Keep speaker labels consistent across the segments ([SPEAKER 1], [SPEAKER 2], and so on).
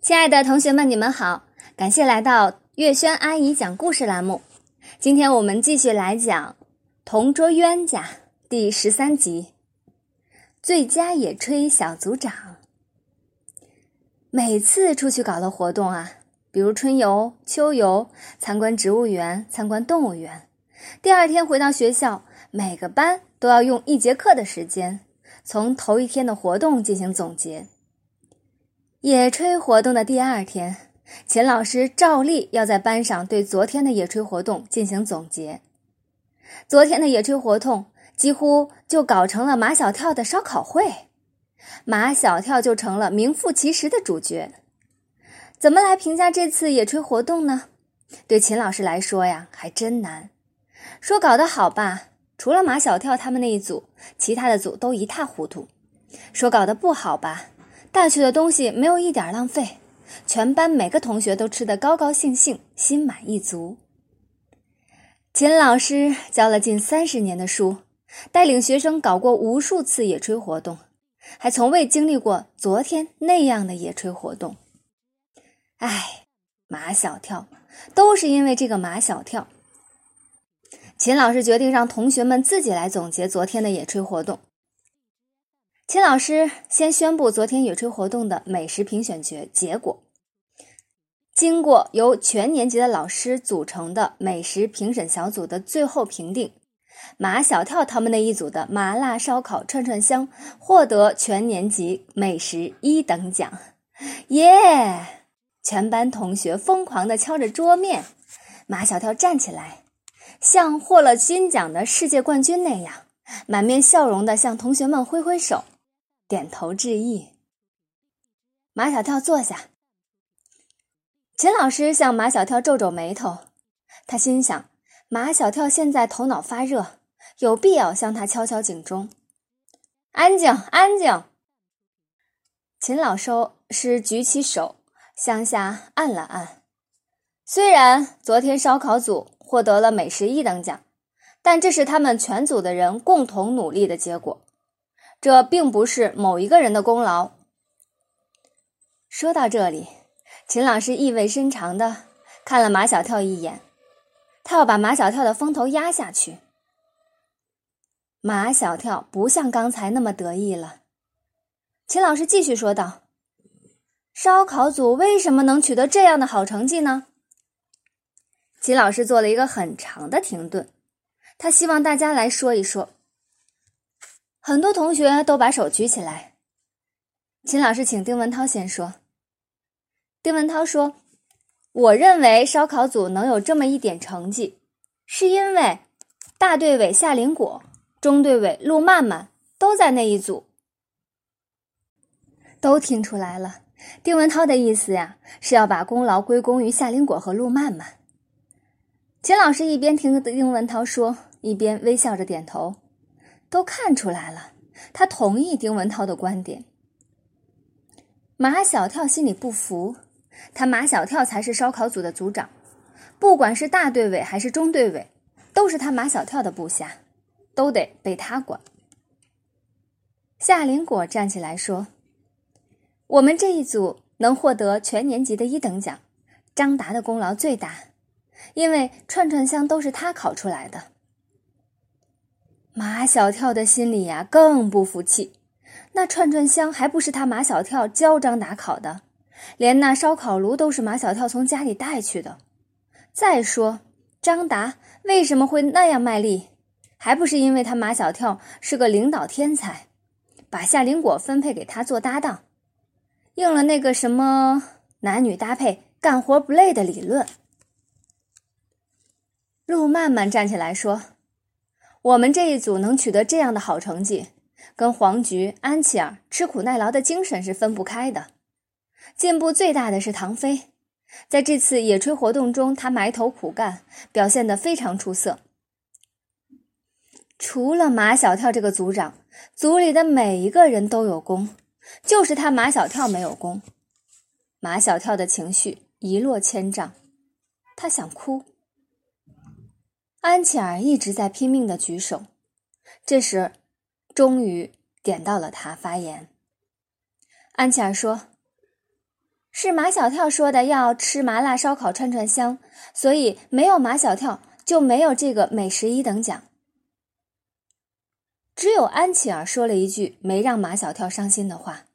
[SPEAKER 1] 亲爱的同学们，你们好！感谢来到月轩阿姨讲故事栏目。今天我们继续来讲《同桌冤家》第十三集《最佳野炊小组长》。每次出去搞的活动啊，比如春游、秋游、参观植物园、参观动物园，第二天回到学校，每个班都要用一节课的时间，从头一天的活动进行总结。野炊活动的第二天，秦老师照例要在班上对昨天的野炊活动进行总结。昨天的野炊活动几乎就搞成了马小跳的烧烤会，马小跳就成了名副其实的主角。怎么来评价这次野炊活动呢？对秦老师来说呀，还真难。说搞得好吧，除了马小跳他们那一组，其他的组都一塌糊涂；说搞得不好吧。带去的东西没有一点浪费，全班每个同学都吃得高高兴兴、心满意足。秦老师教了近三十年的书，带领学生搞过无数次野炊活动，还从未经历过昨天那样的野炊活动。唉，马小跳，都是因为这个马小跳。秦老师决定让同学们自己来总结昨天的野炊活动。秦老师先宣布昨天野炊活动的美食评选结结果。经过由全年级的老师组成的美食评审小组的最后评定，马小跳他们那一组的麻辣烧烤串串香获得全年级美食一等奖。耶！全班同学疯狂地敲着桌面。马小跳站起来，像获了金奖的世界冠军那样，满面笑容地向同学们挥挥手。点头致意。马小跳坐下。秦老师向马小跳皱皱眉头，他心想：马小跳现在头脑发热，有必要向他敲敲警钟。安静，安静。秦老师举起手向下按了按。虽然昨天烧烤组获得了美食一等奖，但这是他们全组的人共同努力的结果。这并不是某一个人的功劳。说到这里，秦老师意味深长的看了马小跳一眼，他要把马小跳的风头压下去。马小跳不像刚才那么得意了。秦老师继续说道：“烧烤组为什么能取得这样的好成绩呢？”秦老师做了一个很长的停顿，他希望大家来说一说。很多同学都把手举起来。秦老师请丁文涛先说。丁文涛说：“我认为烧烤组能有这么一点成绩，是因为大队委夏林果、中队委陆曼曼都在那一组。”都听出来了，丁文涛的意思呀，是要把功劳归功于夏林果和陆曼曼。秦老师一边听丁文涛说，一边微笑着点头。都看出来了，他同意丁文涛的观点。马小跳心里不服，他马小跳才是烧烤组的组长，不管是大队委还是中队委，都是他马小跳的部下，都得被他管。夏林果站起来说：“我们这一组能获得全年级的一等奖，张达的功劳最大，因为串串香都是他烤出来的。”马小跳的心里呀更不服气，那串串香还不是他马小跳教张达烤的，连那烧烤炉都是马小跳从家里带去的。再说张达为什么会那样卖力，还不是因为他马小跳是个领导天才，把夏林果分配给他做搭档，应了那个什么男女搭配干活不累的理论。陆曼曼站起来说。我们这一组能取得这样的好成绩，跟黄菊、安琪儿吃苦耐劳的精神是分不开的。进步最大的是唐飞，在这次野炊活动中，他埋头苦干，表现得非常出色。除了马小跳这个组长，组里的每一个人都有功，就是他马小跳没有功。马小跳的情绪一落千丈，他想哭。安琪儿一直在拼命的举手，这时，终于点到了他发言。安琪儿说：“是马小跳说的要吃麻辣烧烤串串香，所以没有马小跳就没有这个美食一等奖。只有安琪儿说了一句没让马小跳伤心的话。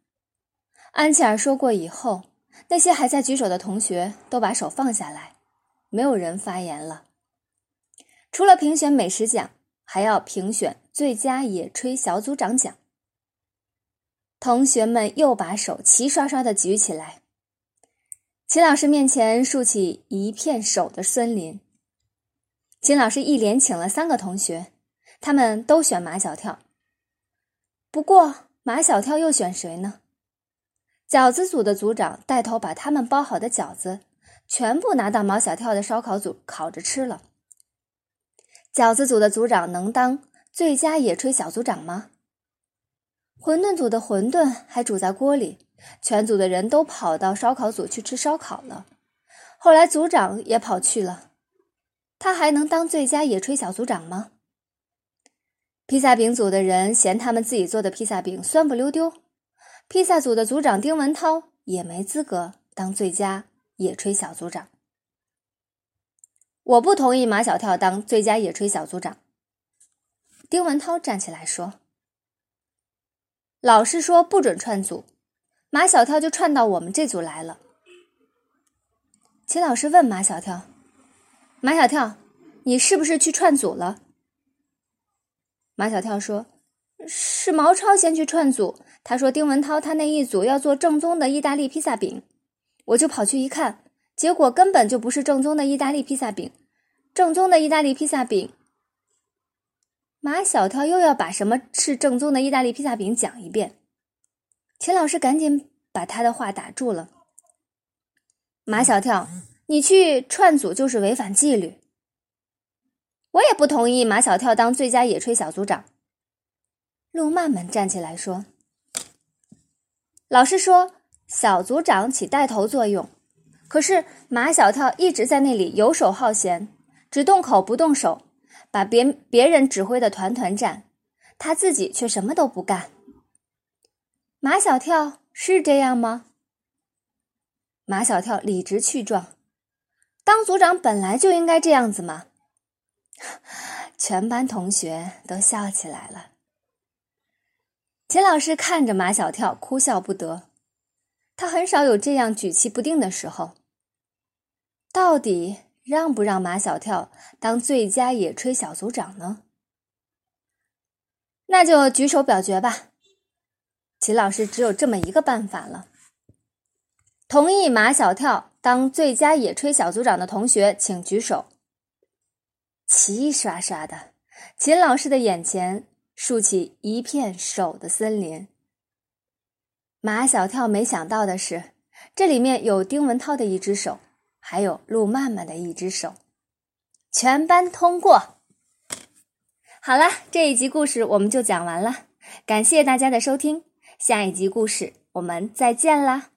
[SPEAKER 1] 安琪儿说过以后，那些还在举手的同学都把手放下来，没有人发言了。除了评选美食奖，还要评选最佳野炊小组长奖。同学们又把手齐刷刷的举起来。秦老师面前竖起一片手的森林。秦老师一连请了三个同学。他们都选马小跳，不过马小跳又选谁呢？饺子组的组长带头把他们包好的饺子全部拿到马小跳的烧烤组烤着吃了。饺子组的组长能当最佳野炊小组长吗？馄饨组的馄饨还煮在锅里，全组的人都跑到烧烤组去吃烧烤了。后来组长也跑去了，他还能当最佳野炊小组长吗？披萨饼组的人嫌他们自己做的披萨饼酸不溜丢，披萨组的组长丁文涛也没资格当最佳野炊小组长。我不同意马小跳当最佳野炊小组长。丁文涛站起来说：“老师说不准串组，马小跳就串到我们这组来了。”秦老师问马小跳：“马小跳，你是不是去串组了？”马小跳说：“是毛超先去串组，他说丁文涛他那一组要做正宗的意大利披萨饼，我就跑去一看，结果根本就不是正宗的意大利披萨饼。正宗的意大利披萨饼。”马小跳又要把什么是正宗的意大利披萨饼讲一遍，秦老师赶紧把他的话打住了。马小跳，你去串组就是违反纪律。我也不同意马小跳当最佳野炊小组长。陆曼曼站起来说：“老师说小组长起带头作用，可是马小跳一直在那里游手好闲，只动口不动手，把别别人指挥的团团转，他自己却什么都不干。马小跳是这样吗？马小跳理直气壮，当组长本来就应该这样子嘛。”全班同学都笑起来了。秦老师看着马小跳，哭笑不得。他很少有这样举棋不定的时候。到底让不让马小跳当最佳野炊小组长呢？那就举手表决吧。秦老师只有这么一个办法了。同意马小跳当最佳野炊小组长的同学，请举手。齐刷刷的，秦老师的眼前竖起一片手的森林。马小跳没想到的是，这里面有丁文涛的一只手，还有路曼曼的一只手，全班通过。好了，这一集故事我们就讲完了，感谢大家的收听，下一集故事我们再见啦。